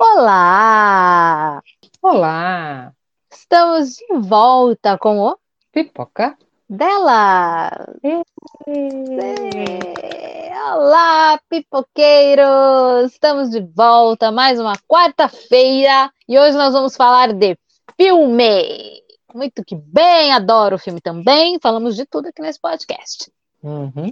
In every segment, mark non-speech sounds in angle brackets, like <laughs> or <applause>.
Olá! Olá! Estamos de volta com o Pipoca dela! Olá, pipoqueiros! Estamos de volta mais uma quarta-feira e hoje nós vamos falar de filme. Muito que bem, adoro o filme também. Falamos de tudo aqui nesse podcast. Uhum.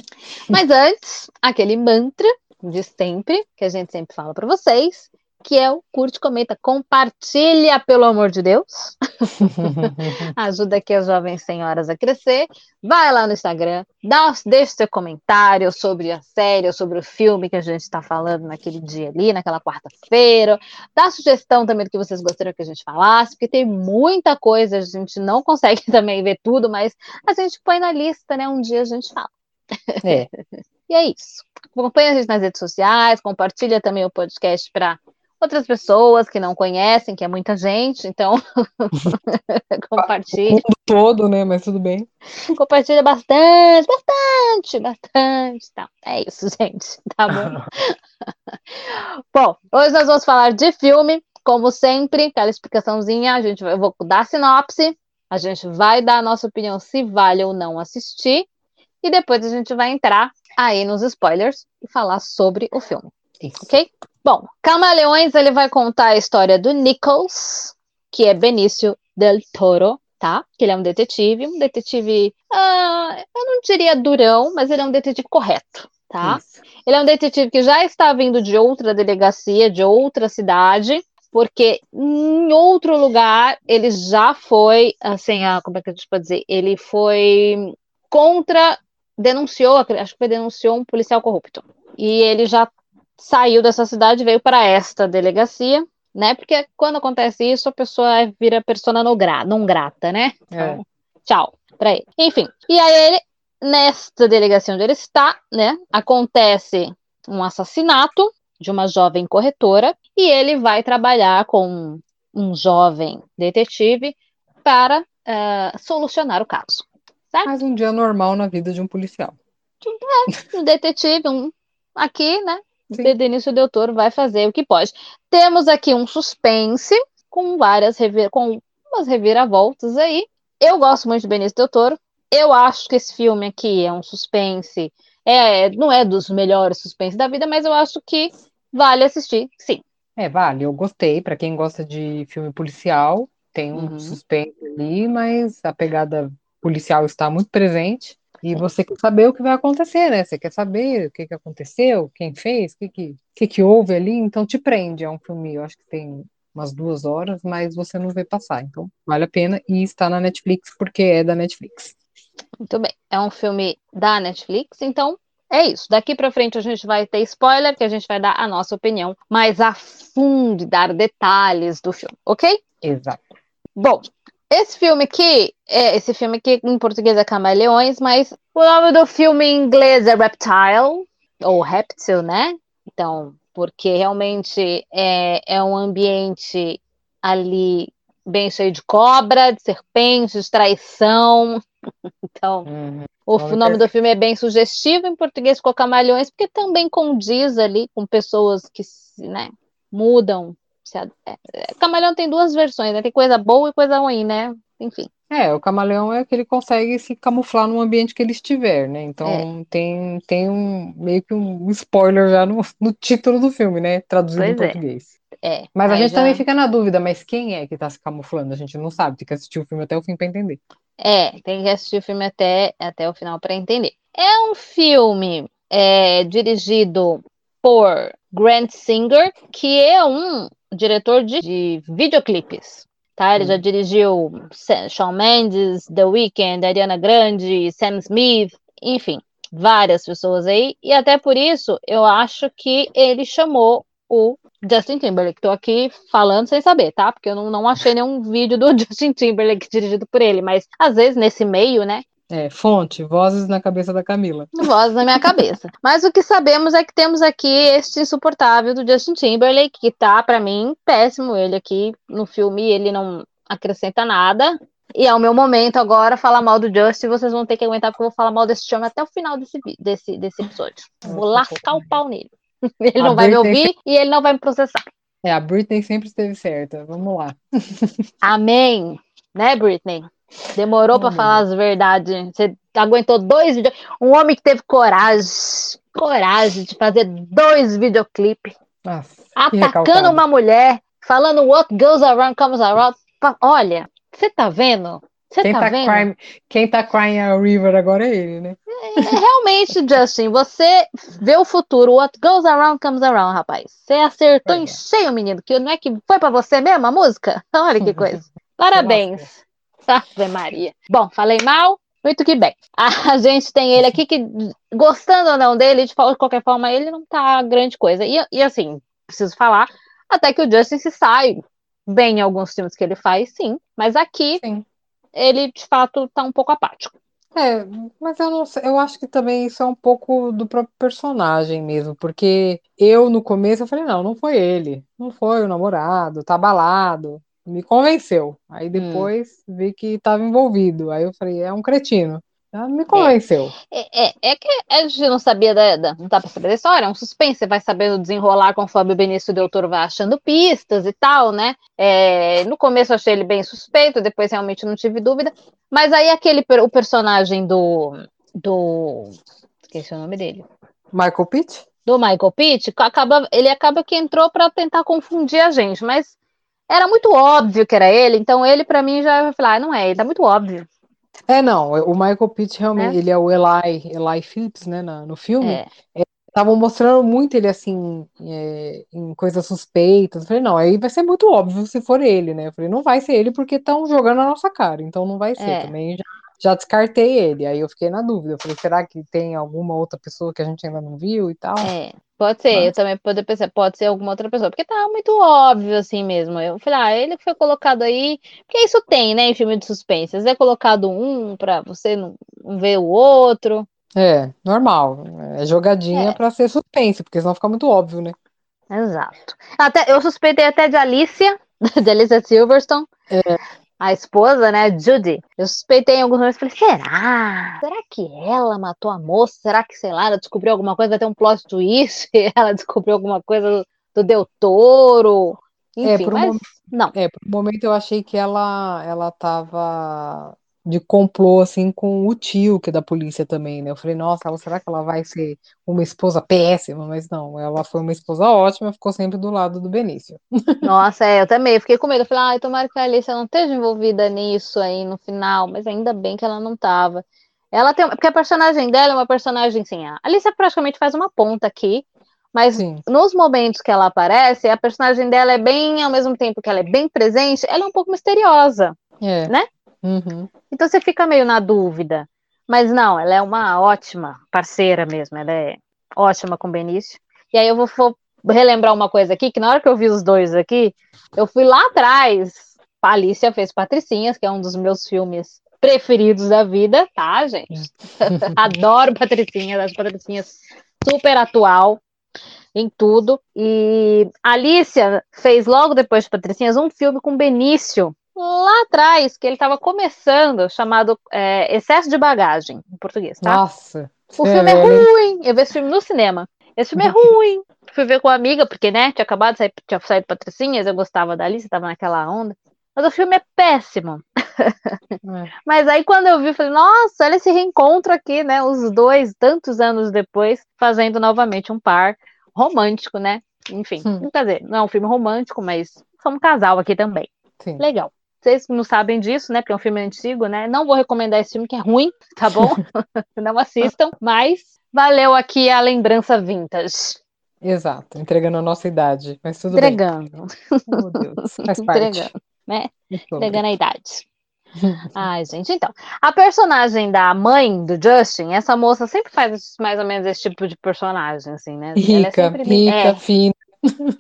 Mas antes, aquele mantra de sempre, que a gente sempre fala para vocês, que é o curte, comenta, compartilha, pelo amor de Deus. <laughs> Ajuda aqui as jovens senhoras a crescer. Vai lá no Instagram, dá, deixa seu comentário sobre a série, sobre o filme que a gente está falando naquele dia ali, naquela quarta-feira. Dá sugestão também do que vocês gostariam que a gente falasse, porque tem muita coisa, a gente não consegue <laughs> também ver tudo, mas a gente põe na lista, né? Um dia a gente fala. É. <laughs> e é isso. Acompanha a gente nas redes sociais, compartilha também o podcast para outras pessoas que não conhecem, que é muita gente, então <laughs> compartilha. O mundo todo, né? Mas tudo bem. Compartilha bastante, bastante, bastante. Tá, é isso, <laughs> gente. Tá bom? <laughs> bom, hoje nós vamos falar de filme, como sempre, aquela explicaçãozinha, a gente vai, eu vou dar a sinopse, a gente vai dar a nossa opinião se vale ou não assistir, e depois a gente vai entrar aí nos spoilers e falar sobre o filme. Isso. Ok? Bom, Camaleões ele vai contar a história do Nichols, que é Benício del Toro, tá? Que ele é um detetive, um detetive, ah, eu não diria durão, mas ele é um detetive correto, tá? Isso. Ele é um detetive que já está vindo de outra delegacia, de outra cidade, porque em outro lugar ele já foi, assim, ah, como é que a gente pode dizer? Ele foi contra, denunciou, acho que foi denunciou um policial corrupto. E ele já saiu dessa cidade e veio para esta delegacia, né? Porque quando acontece isso, a pessoa vira persona não, gra não grata, né? É. Então, tchau para ele. Enfim, e aí ele, nesta delegacia onde ele está, né? Acontece um assassinato de uma jovem corretora e ele vai trabalhar com um jovem detetive para uh, solucionar o caso. Certo? Mais um dia normal na vida de um policial. Um detetive, um aqui, né? Sim. Benício Del Toro vai fazer o que pode. Temos aqui um suspense com várias revir com umas reviravoltas aí. Eu gosto muito de Benício Del Toro. Eu acho que esse filme aqui é um suspense, é, não é dos melhores suspense da vida, mas eu acho que vale assistir, sim. É, vale, eu gostei. Pra quem gosta de filme policial, tem um Uhum. suspense ali, mas a pegada policial está muito presente. E você quer saber o que vai acontecer, né? Você quer saber o que que aconteceu, quem fez, o que que, que que houve ali, então te prende. É um filme, eu acho que tem umas duas horas, mas você não vê passar. Então, vale a pena e está na Netflix porque é da Netflix. Muito bem. É um filme da Netflix, então é isso. Daqui pra frente a gente vai ter spoiler, que a gente vai dar a nossa opinião mais a fundo, dar detalhes do filme, ok? Exato. Bom, esse filme aqui, é, esse filme aqui em português é Camaleões, mas o nome do filme em inglês é Reptile, ou Reptile, né? Então, porque realmente é, é um ambiente ali bem cheio de cobra, de serpentes, de traição. <laughs> Então, Uhum. o Nome nome do filme é bem sugestivo, em português ficou Camalhões, porque também condiz ali com pessoas que né, mudam. Se ad- é, é, Camaleão tem duas versões, né? Tem coisa boa e coisa ruim, né? Enfim. É, o camaleão é que ele consegue se camuflar no ambiente que ele estiver, né? Então tem, tem um meio que um spoiler já no, no título do filme, né? Traduzido em Pois é. português. É. Mas a gente já- também fica na dúvida, mas quem é que tá se camuflando? A gente não sabe, tem que assistir o filme até o fim para entender. É, tem que assistir o filme até, até o final para entender. É um filme é, dirigido por Grant Singer, que é um diretor de, de videoclipes. Tá? Ele Hum. já dirigiu Shawn Mendes, The Weeknd, Ariana Grande, Sam Smith, enfim, várias pessoas aí. E até por isso, eu acho que ele chamou o Justin Timberlake. Tô aqui falando sem saber, tá? Porque eu não, não achei nenhum vídeo do <laughs> Justin Timberlake dirigido por ele, mas às vezes nesse meio, né? É, fonte, vozes na cabeça da Camila. Voz na minha cabeça. Mas o que sabemos é que temos aqui este insuportável do Justin Timberlake, que tá, pra mim, péssimo. Ele aqui no filme, ele não acrescenta nada. E é o meu momento agora falar mal do Justin. Vocês vão ter que aguentar, porque eu vou falar mal desse filme até o final desse, desse, desse episódio. Vou lascar o pau nele. <laughs> Ele não vai me ouvir e ele não vai me processar. É, a Britney sempre esteve certa. Vamos lá. <laughs> Amém. Né, Britney? Demorou para falar as verdades. Você aguentou dois vídeos. Um homem que teve coragem, coragem de fazer dois videoclipes. Atacando uma mulher, falando what goes around comes around. Olha, você tá vendo? Você quem tá, tá vendo? Crime, quem tá crying a river agora é ele, né? É, realmente, Justin, você vê o futuro. What goes around comes around, rapaz. Você acertou é. em cheio, menino. Que não é que foi para você mesmo a música? <laughs> Olha que coisa. <laughs> Parabéns. Ave Maria. Bom, falei mal? Muito que bem. <laughs> A gente tem ele aqui que, gostando ou não dele, de qualquer forma, ele não tá grande coisa. E, e assim, preciso falar, até que o Justin se sai bem em alguns filmes que ele faz, sim. Mas aqui, sim. ele de fato tá um pouco apático. É, mas eu não sei, eu acho que também isso é um pouco do próprio personagem mesmo, porque eu no começo eu falei, não, não foi ele, não foi o namorado, tá abalado, me convenceu. Aí hum. depois hum. vi que estava envolvido. Aí eu falei, é um cretino. Ela me convenceu. É, é, é, que a gente não sabia da, da não dá pra saber da história, é um suspense, você vai sabendo desenrolar conforme o Benício Del Toro vai achando pistas e tal, né? É, no começo eu achei ele bem suspeito, depois realmente não tive dúvida. Mas aí aquele o personagem do. do. Esqueci o nome dele. Michael Pitt? Do Michael Pitt, acaba, ele acaba que entrou para tentar confundir a gente, mas era muito óbvio que era ele, então ele para mim já falar, ah, não é, ele tá muito óbvio. É, não, o Michael Pitt realmente, é. ele é o Eli, Eli Phillips, né, no filme. Estavam é. mostrando muito ele assim, é, em coisas suspeitas. Eu falei, não, aí vai ser muito óbvio se for ele, né? Eu falei, não vai ser ele porque estão jogando a nossa cara, então não vai ser é. também. Já, já descartei ele, aí eu fiquei na dúvida. Eu falei, será que tem alguma outra pessoa que a gente ainda não viu e tal? É. Pode ser, Mas... eu também poder pensar, pode ser alguma outra pessoa, porque tá muito óbvio assim mesmo. Eu falei, ah, ele foi colocado aí, porque isso tem, né, em filme de suspense. é colocado um para você não ver o outro. É, normal. É jogadinha é. para ser suspense, porque senão fica muito óbvio, né? Exato. Até, eu suspeitei até de Alicia, <laughs> de Alicia Silverstone. É a esposa, né, Judy, eu suspeitei em alguns momentos, falei, será? Será que ela matou a moça? Será que, sei lá, ela descobriu alguma coisa, vai ter um plot twist, <laughs> ela descobriu alguma coisa do, do Del Toro, é, enfim, é, mas um, não. É, por um momento eu achei que ela, ela tava de complô assim com o tio que é da polícia também, né? Eu falei, nossa, ela, será que ela vai ser uma esposa péssima? Mas não, ela foi uma esposa ótima, ficou sempre do lado do Benício. Nossa, é, eu também fiquei com medo. Eu falei, ai, tomara que a Alicia não esteja envolvida nisso aí no final, mas ainda bem que ela não estava. Ela tem, porque a personagem dela é uma personagem assim, a Alicia praticamente faz uma ponta aqui, mas Sim. nos momentos que ela aparece, a personagem dela é bem, ao mesmo tempo que ela é bem presente, ela é um pouco misteriosa, é. né? Uhum. Então você fica meio na dúvida. Mas não, ela é uma ótima parceira mesmo, ela é ótima com o Benício. E aí eu vou, vou relembrar uma coisa aqui, que na hora que eu vi os dois aqui, eu fui lá atrás. A Alicia fez Patricinhas, que é um dos meus filmes preferidos da vida, tá, gente? <laughs> Adoro Patricinhas, as Patricinhas super atual em tudo. E a Alicia fez logo depois de Patricinhas um filme com Benício, lá atrás, que ele estava começando, chamado é, Excesso de Bagagem, em português, tá? Nossa! O filme é ruim. Eu vi esse filme no cinema. Esse filme é <laughs> ruim. Fui ver com a amiga, porque, né, tinha acabado de sair, tinha saído Patricinhas, eu gostava da Alice, tava naquela onda. Mas o filme é péssimo. É. Mas aí quando eu vi, eu falei, nossa, olha esse reencontro aqui, né? Os dois, tantos anos depois, fazendo novamente um par romântico, né? Enfim, hum. quer dizer, não é um filme romântico, mas somos um casal aqui também. Sim. Legal. Vocês não sabem disso, né? Porque é um filme antigo, né? Não vou recomendar esse filme, que é ruim, <laughs> tá bom? <laughs> não assistam, mas valeu aqui a lembrança vintage. Exato, entregando a nossa idade, mas tudo entregando. bem. Entregando. Oh, Deus, faz <laughs> parte. Entregando, né? Entregando a idade. Ai, gente, então. A personagem da mãe do Justin, essa moça sempre faz mais ou menos esse tipo de personagem, assim, né? Rica, é rica, é, fina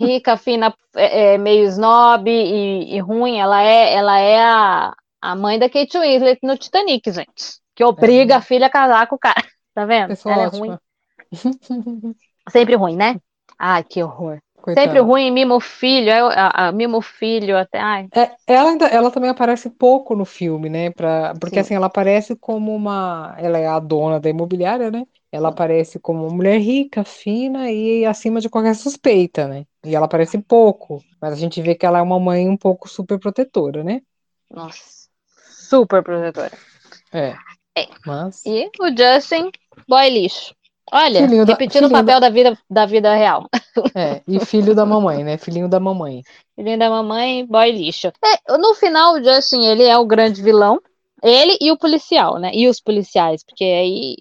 rica, fina, é, é, meio snob e, e, ruim, ela é, ela é a, a mãe da Kate Winslet no Titanic, gente. Que obriga é. a filha a casar com o cara. <laughs> Tá vendo? Pessoa ela ótima. é ruim. <laughs> Sempre ruim, né? Ai, que horror. Sempre ruim, mimo filho, é, a, a, mimo filho até. Ai. É, ela, ainda, ela também aparece pouco no filme, né? Pra, porque Sim. assim, ela aparece como uma. Ela é a dona da imobiliária, né? Ela aparece como uma mulher rica, fina e acima de qualquer suspeita, né? E ela aparece pouco, mas a gente vê que ela é uma mãe um pouco super protetora, né? Nossa, super protetora. É. É. Mas. E o Justin, boy lixo. Olha, Filhinho da- repetindo o filhinho papel da vida, da vida real. É, e filho da mamãe, né? Filhinho da mamãe. Filhinho da mamãe, boy lixo. É, no final, o Justin, ele é o grande vilão. Ele e o policial, né? E os policiais, porque aí.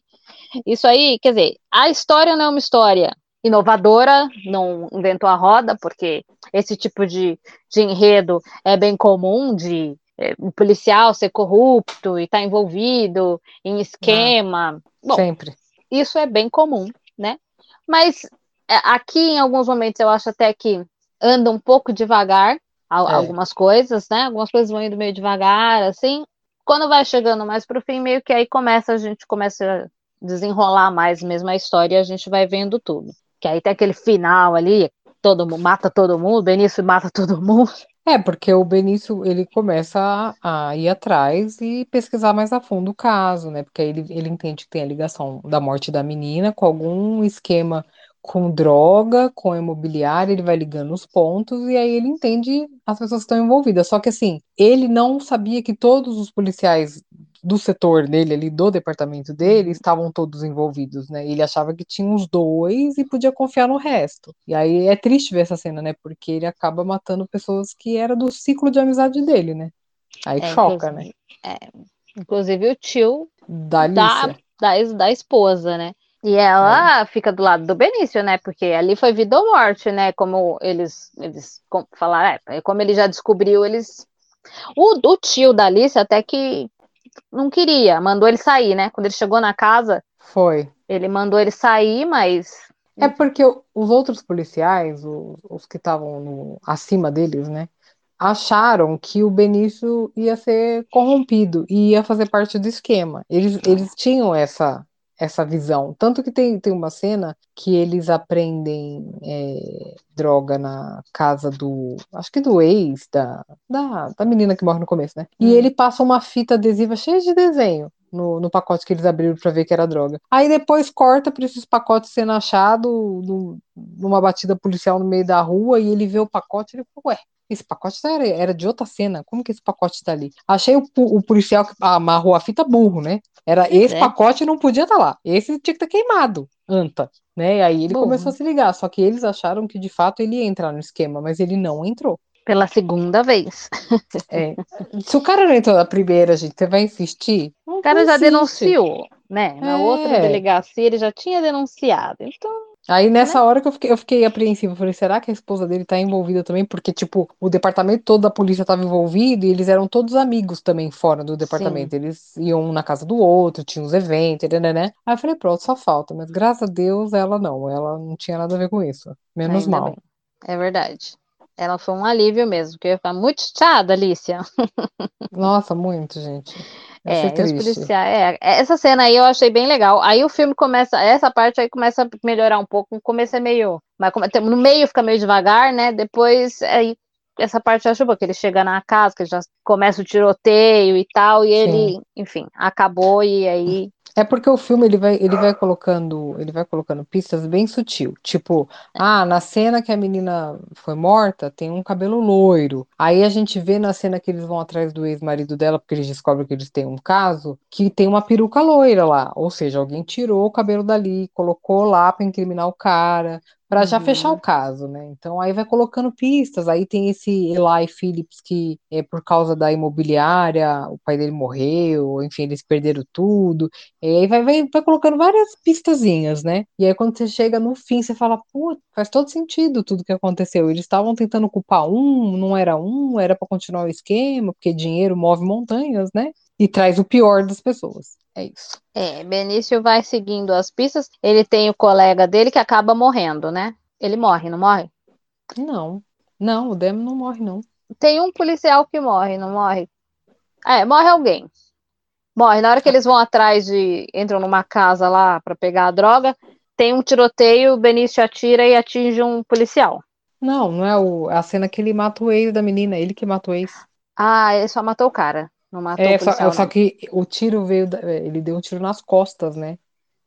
Isso aí, quer dizer, a história não é uma história inovadora, não inventou a roda, porque esse tipo de, de enredo é bem comum de é, um policial ser corrupto e estar envolvido em esquema. Bom, Sempre. isso é bem comum, né? Mas é, aqui, em alguns momentos, eu acho até que anda um pouco devagar É. algumas coisas, né? Algumas coisas vão indo meio devagar, assim. Quando vai chegando mais pro fim, meio que aí começa, a gente começa desenrolar mais mesmo a história e a gente vai vendo tudo. Que aí tem aquele final ali, todo mundo mata todo mundo, Benício mata todo <laughs> mundo. É, porque o Benício, ele começa a, ir atrás e pesquisar mais a fundo o caso, né? Porque aí ele, ele entende que tem a ligação da morte da menina com algum esquema com droga, com imobiliária, ele vai ligando os pontos e aí ele entende as pessoas que estão envolvidas. Só que assim, ele não sabia que todos os policiais do setor dele ali, do departamento dele, estavam todos envolvidos, né? Ele achava que tinha uns dois e podia confiar no resto. E aí é triste ver essa cena, né? Porque ele acaba matando pessoas que era do ciclo de amizade dele, né? Aí É, choca, né? é, inclusive o tio Da da, da, da esposa, né? E ela fica do lado do Benício, né? Porque ali foi vida ou morte, né? Como eles, eles falaram, é, como ele já descobriu, eles. O, o tio da Alice até que não queria, mandou ele sair, né? Quando ele chegou na casa, Foi. ele mandou ele sair, mas. É porque os outros policiais, o- os, que estavam acima deles, né, acharam que o Benício ia ser corrompido e ia fazer parte do esquema. Eles, eles tinham essa, essa visão. Tanto que tem, tem uma cena que eles aprendem é, droga na casa do, acho que do ex, da, da, da menina que morre no começo, né? E Hum. ele passa uma fita adesiva cheia de desenho. No, no pacote que eles abriram para ver que era droga. Aí depois corta para esses pacotes sendo achados no- numa batida policial no meio da rua e ele vê o pacote e ele fala, ué, esse pacote era, era de outra cena, como que esse pacote tá ali? Achei o, o policial que amarrou a fita burro, né? Era Pois esse é. pacote não podia estar lá, esse tinha que ter queimado, anta, né? E aí ele Burro. começou a se ligar, só que eles acharam que de fato ele ia entrar no esquema, mas ele não entrou. Pela segunda vez. É. Se o cara não entrou na primeira, gente, você vai insistir? Não O cara já insiste. denunciou, né? Na É. outra delegacia ele já tinha denunciado. Então, Aí Né? nessa hora que eu fiquei, eu fiquei apreensiva, falei, será que a esposa dele tá envolvida também? Porque, tipo, o departamento todo da polícia estava envolvido e eles eram todos amigos também fora do departamento. Eles iam um na casa do outro, tinham os eventos, né, né? Aí eu falei, pronto, só falta. Mas graças a Deus ela não, ela não tinha nada a ver com isso. Menos ainda mal. bem. É verdade. Ela foi um alívio mesmo, porque eu ia ficar muito chateada, Alicia. <laughs> Nossa, muito, gente. É, e os policiais. É, essa cena aí eu achei bem legal. Aí o filme começa, essa parte aí começa a melhorar um pouco. No começo é meio. Mas no meio fica meio devagar, né? Depois aí. Essa parte eu acho boa, que ele chega na casa, que já começa o tiroteio e tal, e ele, enfim, acabou e aí. É porque o filme ele vai, ele vai colocando, ele vai colocando pistas bem sutil, tipo, ah, na cena que a menina foi morta, tem um cabelo loiro. Aí a gente vê na cena que eles vão atrás do ex-marido dela, porque eles descobrem que eles têm um caso, que tem uma peruca loira lá, ou seja, alguém tirou o cabelo dali, colocou lá pra incriminar o cara, já Uhum. fechar o caso, né? Então aí vai colocando pistas, aí tem esse Eli Phillips que é por causa da imobiliária, o pai dele morreu, enfim, eles perderam tudo. E aí vai, vai, vai colocando várias pistazinhas, né? E aí quando você chega no fim, você fala, pô, faz todo sentido tudo que aconteceu. Eles estavam tentando culpar um, não era um, era pra continuar o esquema, porque dinheiro move montanhas, né? E traz o pior das pessoas. É isso. É, Benício vai seguindo as pistas. Ele tem o colega dele que acaba morrendo, né? Ele morre, não morre? Não, não, o Demo não morre, não. Tem um policial que morre, não morre? É, morre alguém. Morre. Na hora que eles vão atrás de. entram numa casa lá pra pegar a droga, tem um tiroteio, o Benício atira e atinge um policial. Não, não é o, a cena que ele mata o ex da menina, ele que mata o ex. Ah, ele só matou o cara. Não matou É, o só, policial. só não. que o tiro veio, da- ele deu um tiro nas costas, né?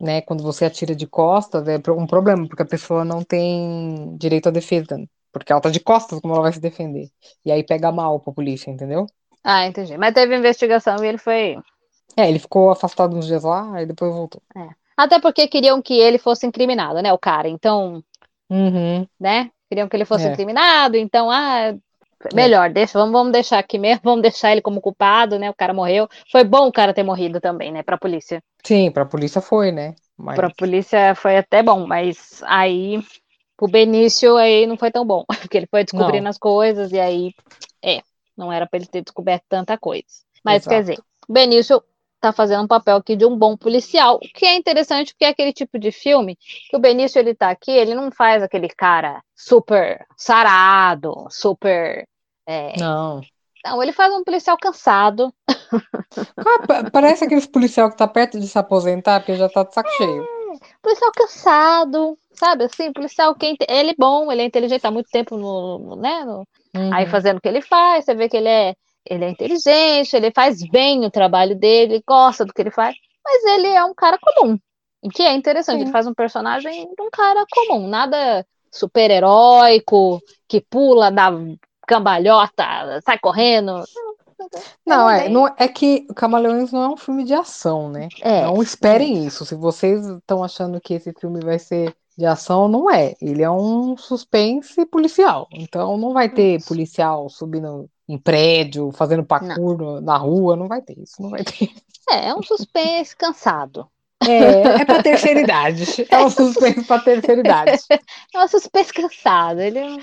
né, quando você atira de costas, é um problema, porque a pessoa não tem direito à defesa, porque ela tá de costas, como ela vai se defender? E aí pega mal pra polícia, entendeu? Ah, entendi. Mas teve investigação e ele foi. É, ele ficou afastado uns dias lá, e depois voltou. É. Até porque queriam que ele fosse incriminado, né, o cara. Então, Uhum. né? Queriam que ele fosse É. incriminado, então, ah, melhor, deixa, vamos, vamos deixar aqui mesmo, vamos deixar ele como culpado, né? O cara morreu. Foi bom o cara ter morrido também, né, pra polícia. Sim, pra polícia foi, né? Mas Pra polícia foi até bom, mas aí o Benício aí não foi tão bom, <laughs> porque ele foi descobrindo Não. as coisas e aí, é, não era pra ele ter descoberto tanta coisa. Mas quer Exato. dizer, o Benício tá fazendo um papel aqui de um bom policial, o que é interessante porque é aquele tipo de filme que o Benício ele tá aqui, ele não faz aquele cara super sarado, super é, não. não, ele faz um policial cansado. <laughs> Ah, pa- parece aqueles policial que tá perto de se aposentar, porque já tá de saco cheio. policial cansado, sabe? Assim, policial que é ele é bom, ele é inteligente, tá muito tempo no, no- né? no- aí Uhum. fazendo o que ele faz, você vê que ele é, ele é inteligente, ele faz bem o trabalho dele, ele gosta do que ele faz, mas ele é um cara comum. O que é interessante, Sim. ele faz um personagem de um cara comum, nada super-heróico, que pula, dá cambalhota, sai correndo. Não, é, bem- não, é que Camaleões não é um filme de ação, né? É, Não esperem isso. Se vocês estão achando que esse filme vai ser de ação, não é. Ele é um suspense policial. Então não vai ter policial subindo em prédio, fazendo parkour no- na rua, não vai ter isso, não vai ter. é, é um suspense cansado. É, é pra terceira idade. <laughs> É um suspense pra terceira idade. É um suspense cansado, ele é um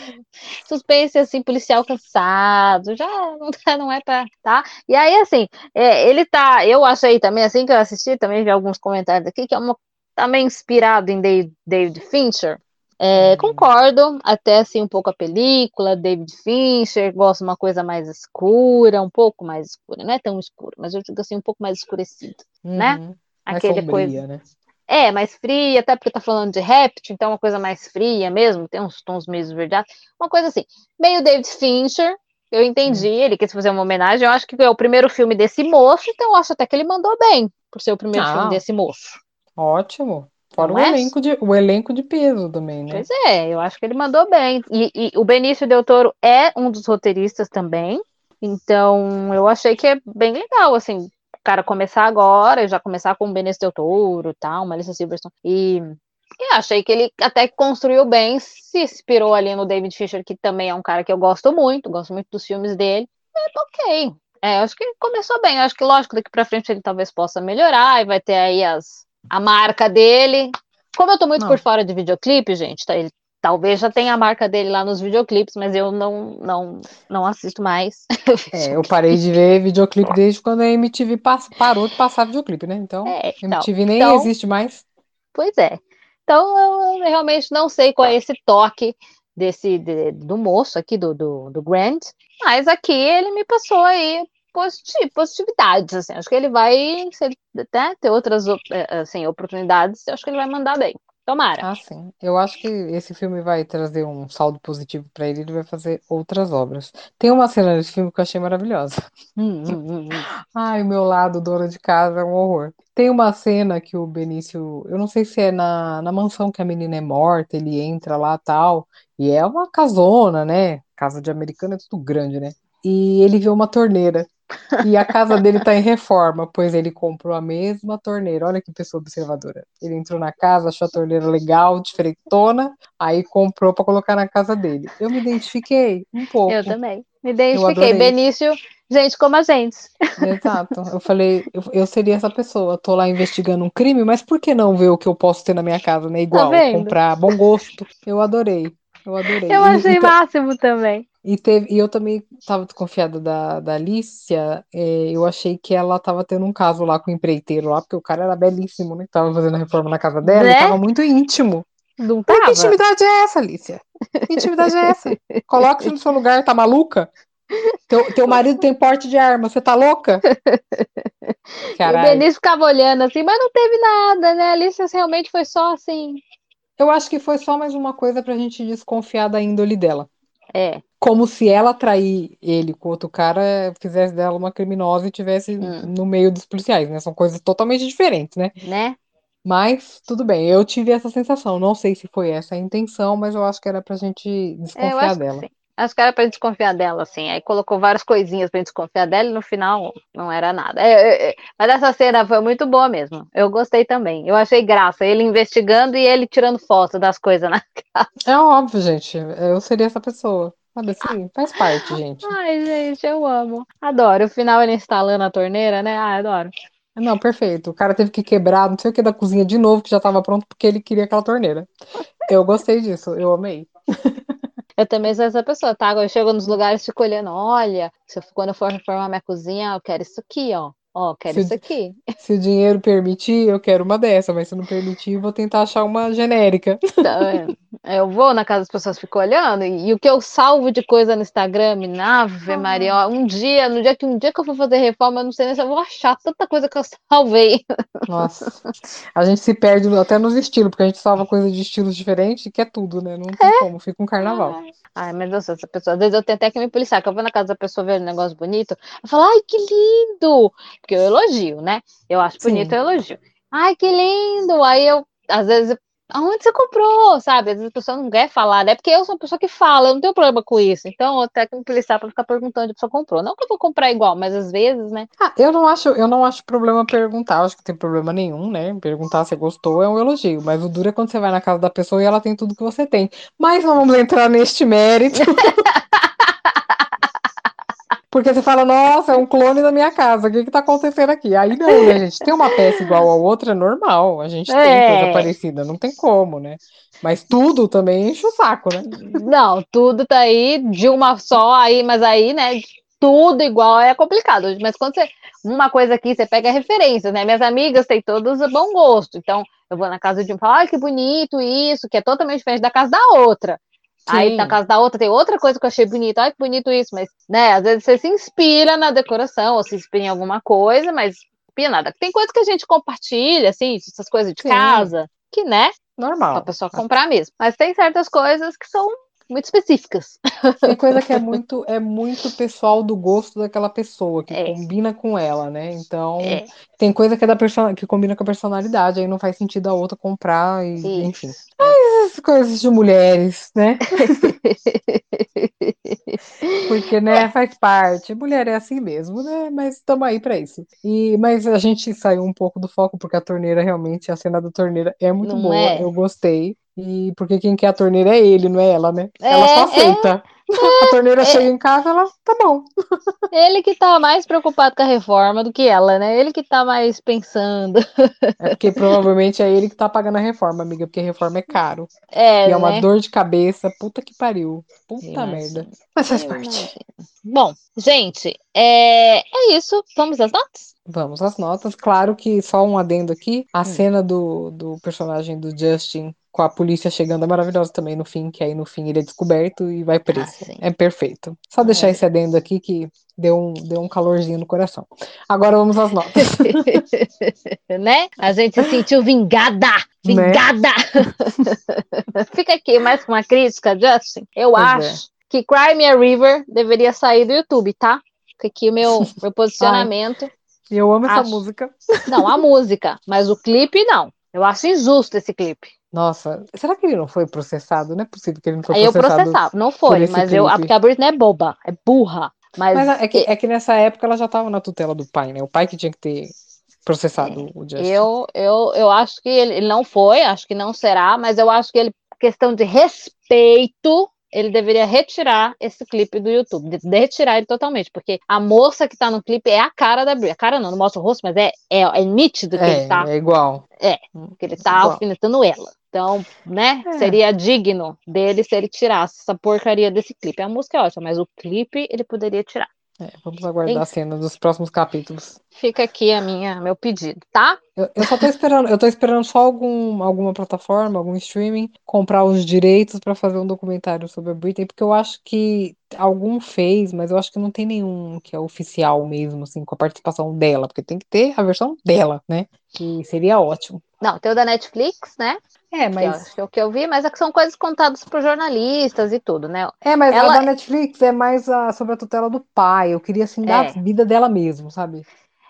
suspense assim, policial cansado, já não, tá- não é pra, tá? E aí, assim, é, ele tá, eu achei também, assim que eu assisti, também vi alguns comentários aqui, que é uma, também inspirado em David Fincher, É, Hum. concordo, até assim um pouco a película, David Fincher, gosto de uma coisa mais escura, um pouco mais escura, não é tão escuro, mas eu digo assim, um pouco mais escurecido, né? Uhum. Mais Aquele sombria, coisa, né? é, mais fria, até porque tá falando de réptil, então é uma coisa mais fria mesmo, tem uns tons meio esverdeados, uma coisa assim, meio David Fincher, eu entendi, ele quis fazer uma homenagem, eu acho que é o primeiro filme desse moço, então eu acho até que ele mandou bem, por ser o primeiro Ah. filme desse moço. Ótimo. Fora o é? elenco de, o elenco de peso também, né? Pois é, eu acho que ele mandou bem. E, e o Benício Del Toro é um dos roteiristas também. Então, eu achei que é bem legal, assim, o cara começar agora, já começar com o Benício Del Toro, tal, Melissa Silverstone. E, e achei que ele até construiu bem, se inspirou ali no David Fisher, que também é um cara que eu gosto muito, gosto muito dos filmes dele. É, ok. É, acho que começou bem. Acho que, lógico, daqui pra frente ele talvez possa melhorar e vai ter aí as, a marca dele. Como eu tô muito Não. por fora de videoclipe, gente, tá, ele talvez já tenha a marca dele lá nos videoclipes, mas eu não não não assisto mais. <laughs> É, eu parei de ver videoclipe desde quando a MTV parou de passar videoclipe, né? Então, É, então, MTV nem então- existe mais. Pois é. Então eu realmente não sei qual é esse toque desse de- do moço aqui do, do, do Grant, mas aqui ele me passou aí positi- positividades, assim, acho que ele vai se ele, né, ter outras eh, assim, oportunidades, acho que ele vai mandar bem. Tomara. Ah, sim. Eu acho que esse filme vai trazer um saldo positivo pra ele, ele vai fazer outras obras. Tem uma cena desse filme que eu achei maravilhosa. Hum, hum, hum. Ai, o meu lado, dona de casa, é um horror. Tem uma cena que o Benício, eu não sei se é na, na mansão que a menina é morta, ele entra lá tal, e é uma casona, né? Casa de americano é tudo grande, né? E ele vê uma torneira. E a casa dele tá em reforma, pois ele comprou a mesma torneira. Olha que pessoa observadora. Ele entrou na casa, achou a torneira legal, diferentona, aí comprou pra colocar na casa dele. Eu me identifiquei um pouco. Eu também. Me identifiquei. Benício, gente como a gente. Exato. Eu falei, eu, eu seria essa pessoa. Tô lá investigando um crime, mas por que não ver o que eu posso ter na minha casa, né? Igual, Tá comprar bom gosto. Eu adorei. Eu adorei. Eu achei e, ta- máximo também. e teve, e eu também tava desconfiada da, da Alicia. é, eu achei que ela tava tendo um caso lá com o empreiteiro lá, porque o cara era belíssimo, né? Tava fazendo a reforma na casa dela Né? e tava muito íntimo. Não Falei, que tava? intimidade é essa, Alicia? Que intimidade é essa? <laughs> Coloque-se no seu lugar, tá maluca? Teu, teu marido tem porte de arma, você tá louca? <laughs> E o Caralho. Benício ficava olhando assim, mas não teve nada, né? A Alicia realmente foi só assim. Eu acho que foi só mais uma coisa pra gente desconfiar da índole dela. É. Como se ela trair ele com outro cara fizesse dela uma criminosa e tivesse Hum. no meio dos policiais, né? São coisas totalmente diferentes, né? né? Mas tudo bem, eu tive essa sensação. Não sei se foi essa a intenção, mas eu acho que era pra gente É, eu desconfiar que dela. sim. Acho que era pra desconfiar dela, assim. Aí colocou várias coisinhas pra desconfiar dela e no final não era nada. É, é, é. Mas essa cena foi muito boa mesmo. Eu gostei também. Eu achei graça. Ele investigando e ele tirando foto das coisas na <laughs> casa. É óbvio, gente. Eu seria essa pessoa. Sabe assim? Faz parte, gente. Ai, gente, eu amo. Adoro. O final ele instalando a torneira, né? Ah, adoro. Não, perfeito. O cara teve que quebrar não sei o que da cozinha de novo, que já estava pronto, porque ele queria aquela torneira. Eu gostei disso, eu amei. Eu também sou essa pessoa, tá? Eu chego nos lugares, fico olhando, olha, eu, quando eu for reformar minha cozinha, eu quero isso aqui, ó. Ó, quero Se- isso aqui. <laughs> Se o dinheiro permitir, eu quero uma dessa, mas se não permitir, eu vou tentar achar uma genérica. Tá vendo? <laughs> Eu vou na casa das pessoas, fico olhando, e, e o que eu salvo de coisa no Instagram, Ave Maria, ó, um dia, no dia que um dia que eu for fazer reforma, eu não sei nem se eu vou achar tanta coisa que eu <laughs> salvei. Nossa, a gente se perde até nos estilos, porque a gente salva coisa de estilos diferentes, que é tudo, né? Não tem como, fica um carnaval. Ai, mas eu sou essa pessoa. Às vezes eu tenho até que me policiar, que eu vou na casa da pessoa ver um negócio bonito, eu falo, ai, que lindo! Porque eu elogio, né? Eu acho Sim. bonito, eu elogio. Ai, que lindo! Aí eu, às vezes, aonde você comprou? Sabe? Às vezes a pessoa não quer falar, né? Porque eu sou uma pessoa que fala, eu não tenho problema com isso. Então eu tenho que me policiar pra ficar perguntando onde a pessoa comprou. Não que eu vou comprar igual, mas às vezes, né? Ah, eu não acho, eu não acho problema perguntar, acho que tem problema nenhum, né? Perguntar se gostou é um elogio, mas o duro é quando você vai na casa da pessoa e ela tem tudo que você tem. Mas não vamos entrar neste mérito. <laughs> Porque você fala, nossa, é um clone da minha casa, o que que tá acontecendo aqui? Aí não, né, gente? Tem uma peça igual a outra, é normal. A gente tem É. coisa parecida, não tem como, né? Mas tudo também enche o saco, né? Não, tudo tá aí de uma só, aí, mas aí, né? Tudo igual é complicado. Mas quando você. Uma coisa aqui, você pega referências, né? Minhas amigas têm todas o bom gosto. Então, eu vou na casa de um e falo, ai, que bonito isso, que é totalmente diferente da casa da outra. Aí Sim. na casa da outra tem outra coisa que eu achei bonito, ai, que bonito isso, mas, né, às vezes você se inspira na decoração, ou se inspira em alguma coisa, mas não nada. Tem coisas que a gente compartilha, assim, essas coisas de Sim. casa, que, né, pra Normal. pessoa comprar mesmo. Mas tem certas coisas que são muito específicas. Tem coisa que é muito, é muito pessoal do gosto daquela pessoa, que É. combina com ela, né? Então, É. tem coisa que é da person... que combina com a personalidade, aí não faz sentido a outra comprar, e, enfim. Isso. Essas coisas de mulheres, né? <laughs> Porque, né, faz parte. Mulher é assim mesmo, né? Mas estamos aí pra isso. E, mas a gente saiu um pouco do foco, porque a torneira realmente, a cena da torneira é muito Não boa, é? eu gostei. E porque quem quer a torneira é ele, não é ela, né? ela só É, aceita. <laughs> a torneira é. chega em casa, ela, tá bom. <laughs> Ele que tá mais preocupado com a reforma do que ela, né? Ele que tá mais pensando. <laughs> É porque provavelmente é ele que tá pagando a reforma, amiga, porque a reforma é caro. É, e é uma né? dor de cabeça, puta que pariu. Puta merda. Mas faz parte. imagino. Bom, gente, é, é isso. Vamos às notas? Vamos às notas. Claro que só um adendo aqui. A Hum. cena do, do personagem do Justin com a polícia chegando é maravilhosa também no fim, que aí no fim ele é descoberto e vai preso. Ah, é perfeito. Só deixar É. esse adendo aqui que deu um, deu um calorzinho no coração. Agora vamos às notas. <laughs> né? A gente se sentiu vingada! Né? Vingada! <laughs> Fica aqui mais com uma crítica, Justin. Eu Pois é. acho que Cry Me a River deveria sair do YouTube, tá? Fica aqui o meu, <laughs> meu posicionamento. E eu amo essa Acho. música. Não, a música, mas o clipe não. Eu acho injusto esse clipe. Nossa, será que ele não foi processado? Não é possível que ele não foi Aí eu processado. processava, não foi, mas eu. Porque a Britney é boba, é burra. Mas, Mas é que, é que nessa época ela já estava na tutela do pai, né? O pai que tinha que ter processado o Justin. eu, eu, eu acho que ele, ele não foi, acho que não será, mas eu acho que ele, questão de respeito, ele deveria retirar esse clipe do YouTube, de, de retirar ele totalmente, porque a moça que tá no clipe é a cara da Britney. A cara não, não mostra o rosto, mas é, é, é nítido que É, ele tá, é igual. que ele tá igual. alfinetando ela. Então, né, É. seria digno dele se ele tirasse essa porcaria desse clipe. A música é ótima, mas o clipe ele poderia tirar. É, vamos aguardar a cena dos próximos capítulos. Fica aqui a minha, meu pedido, tá? Eu, eu só tô esperando, eu tô esperando só algum, alguma plataforma, algum streaming, comprar os direitos pra fazer um documentário sobre a Britney, porque eu acho que algum fez, mas eu acho que não tem nenhum que é oficial mesmo, assim, com a participação dela, porque tem que ter a versão dela, né? Que seria ótimo. Não, tem o da Netflix, né? É, mas que é o que eu vi, mas é que são coisas contadas por jornalistas e tudo, né? é, mas Ela- a da Netflix é mais a- sobre a tutela do pai. Eu queria assim dar É. a vida dela mesmo, sabe?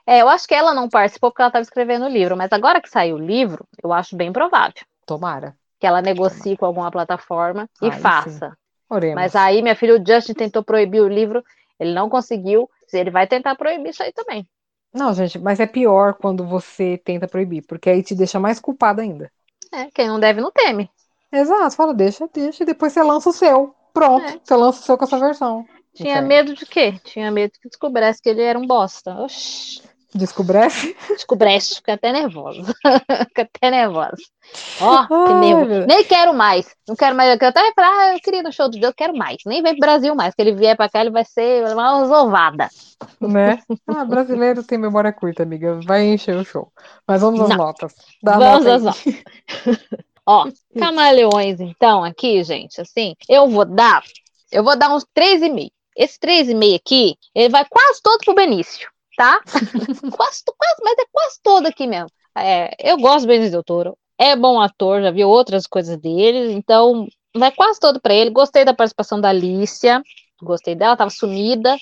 É, eu acho que ela não participou porque ela estava escrevendo o livro, mas agora que saiu o livro, eu acho bem provável. Tomara. Que ela negocie Tomara. com alguma plataforma e faça. Mas aí, minha filha, o Justin tentou proibir o livro, ele não conseguiu. Ele vai tentar proibir isso aí também. Não, gente, mas é pior quando você tenta proibir, porque aí te deixa mais culpada ainda. É, quem não deve não teme. Exato, fala, deixa, deixa, e depois você lança o seu. Pronto, é. você lança o seu com essa versão. Tinha medo de quê? Tinha medo que descobrisse que ele era um bosta. Oxi. Descobrece? Descobrece, fica até nervosa. <laughs> fica até nervosa. Ó, oh, que nervo. Nem quero mais. Não quero mais. Eu até falar, ah, eu queria no show do Deus, quero mais. Nem vem pro Brasil mais. Que ele vier pra cá, ele vai ser uma resolvada. Né? Ah, brasileiro tem memória curta, amiga. Vai encher o show. Mas vamos às Não. notas. Dá vamos às notas. <laughs> Ó, camaleões, então, aqui, gente, assim, eu vou dar. Eu vou dar uns 3,5. Esse 3,5 aqui, ele vai quase todo pro Benício tá? quase, quase, mas é quase todo aqui mesmo. É, eu gosto do Del Toro, é bom ator, já vi outras coisas dele, então vai quase todo para ele. Gostei da participação da Alicia, gostei dela, tava sumida,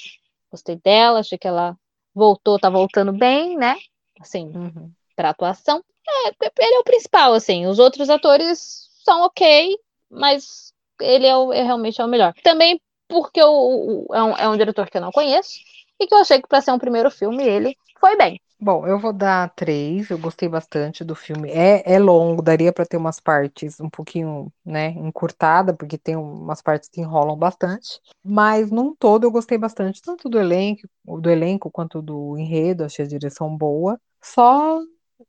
gostei dela, achei que ela voltou, tá voltando bem, né? Assim, uhum. pra atuação. É, ele é o principal, assim, os outros atores são ok, mas ele é, o, é realmente é o melhor. Também porque o, é, um, é um diretor que eu não conheço, e que eu achei que para ser um primeiro filme ele foi bem. Bom, eu vou dar três. Eu gostei bastante do filme. É, é longo, daria para ter umas partes um pouquinho, né, encurtada, porque tem umas partes que enrolam bastante. Mas num todo eu gostei bastante, tanto do elenco, do elenco quanto do enredo. Achei a direção boa. Só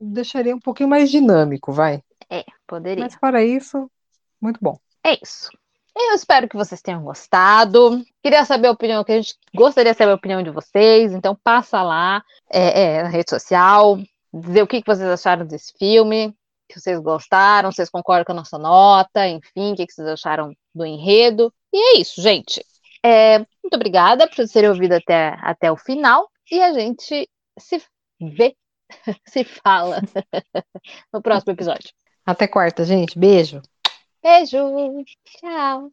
deixaria um pouquinho mais dinâmico, vai. É, poderia. Mas para isso, muito bom. É isso. Eu espero que vocês tenham gostado. Queria saber a opinião, que a gente gostaria de saber a opinião de vocês, então passa lá é, é, na rede social, dizer o que, que vocês acharam desse filme, que vocês gostaram, vocês concordam com a nossa nota, enfim, o que, que vocês acharam do enredo. E é isso, gente. É, muito obrigada por terem ouvido até, até o final e a gente se vê, <laughs> se fala <laughs> no próximo episódio. Até quarta, gente. Beijo. Beijo. Tchau.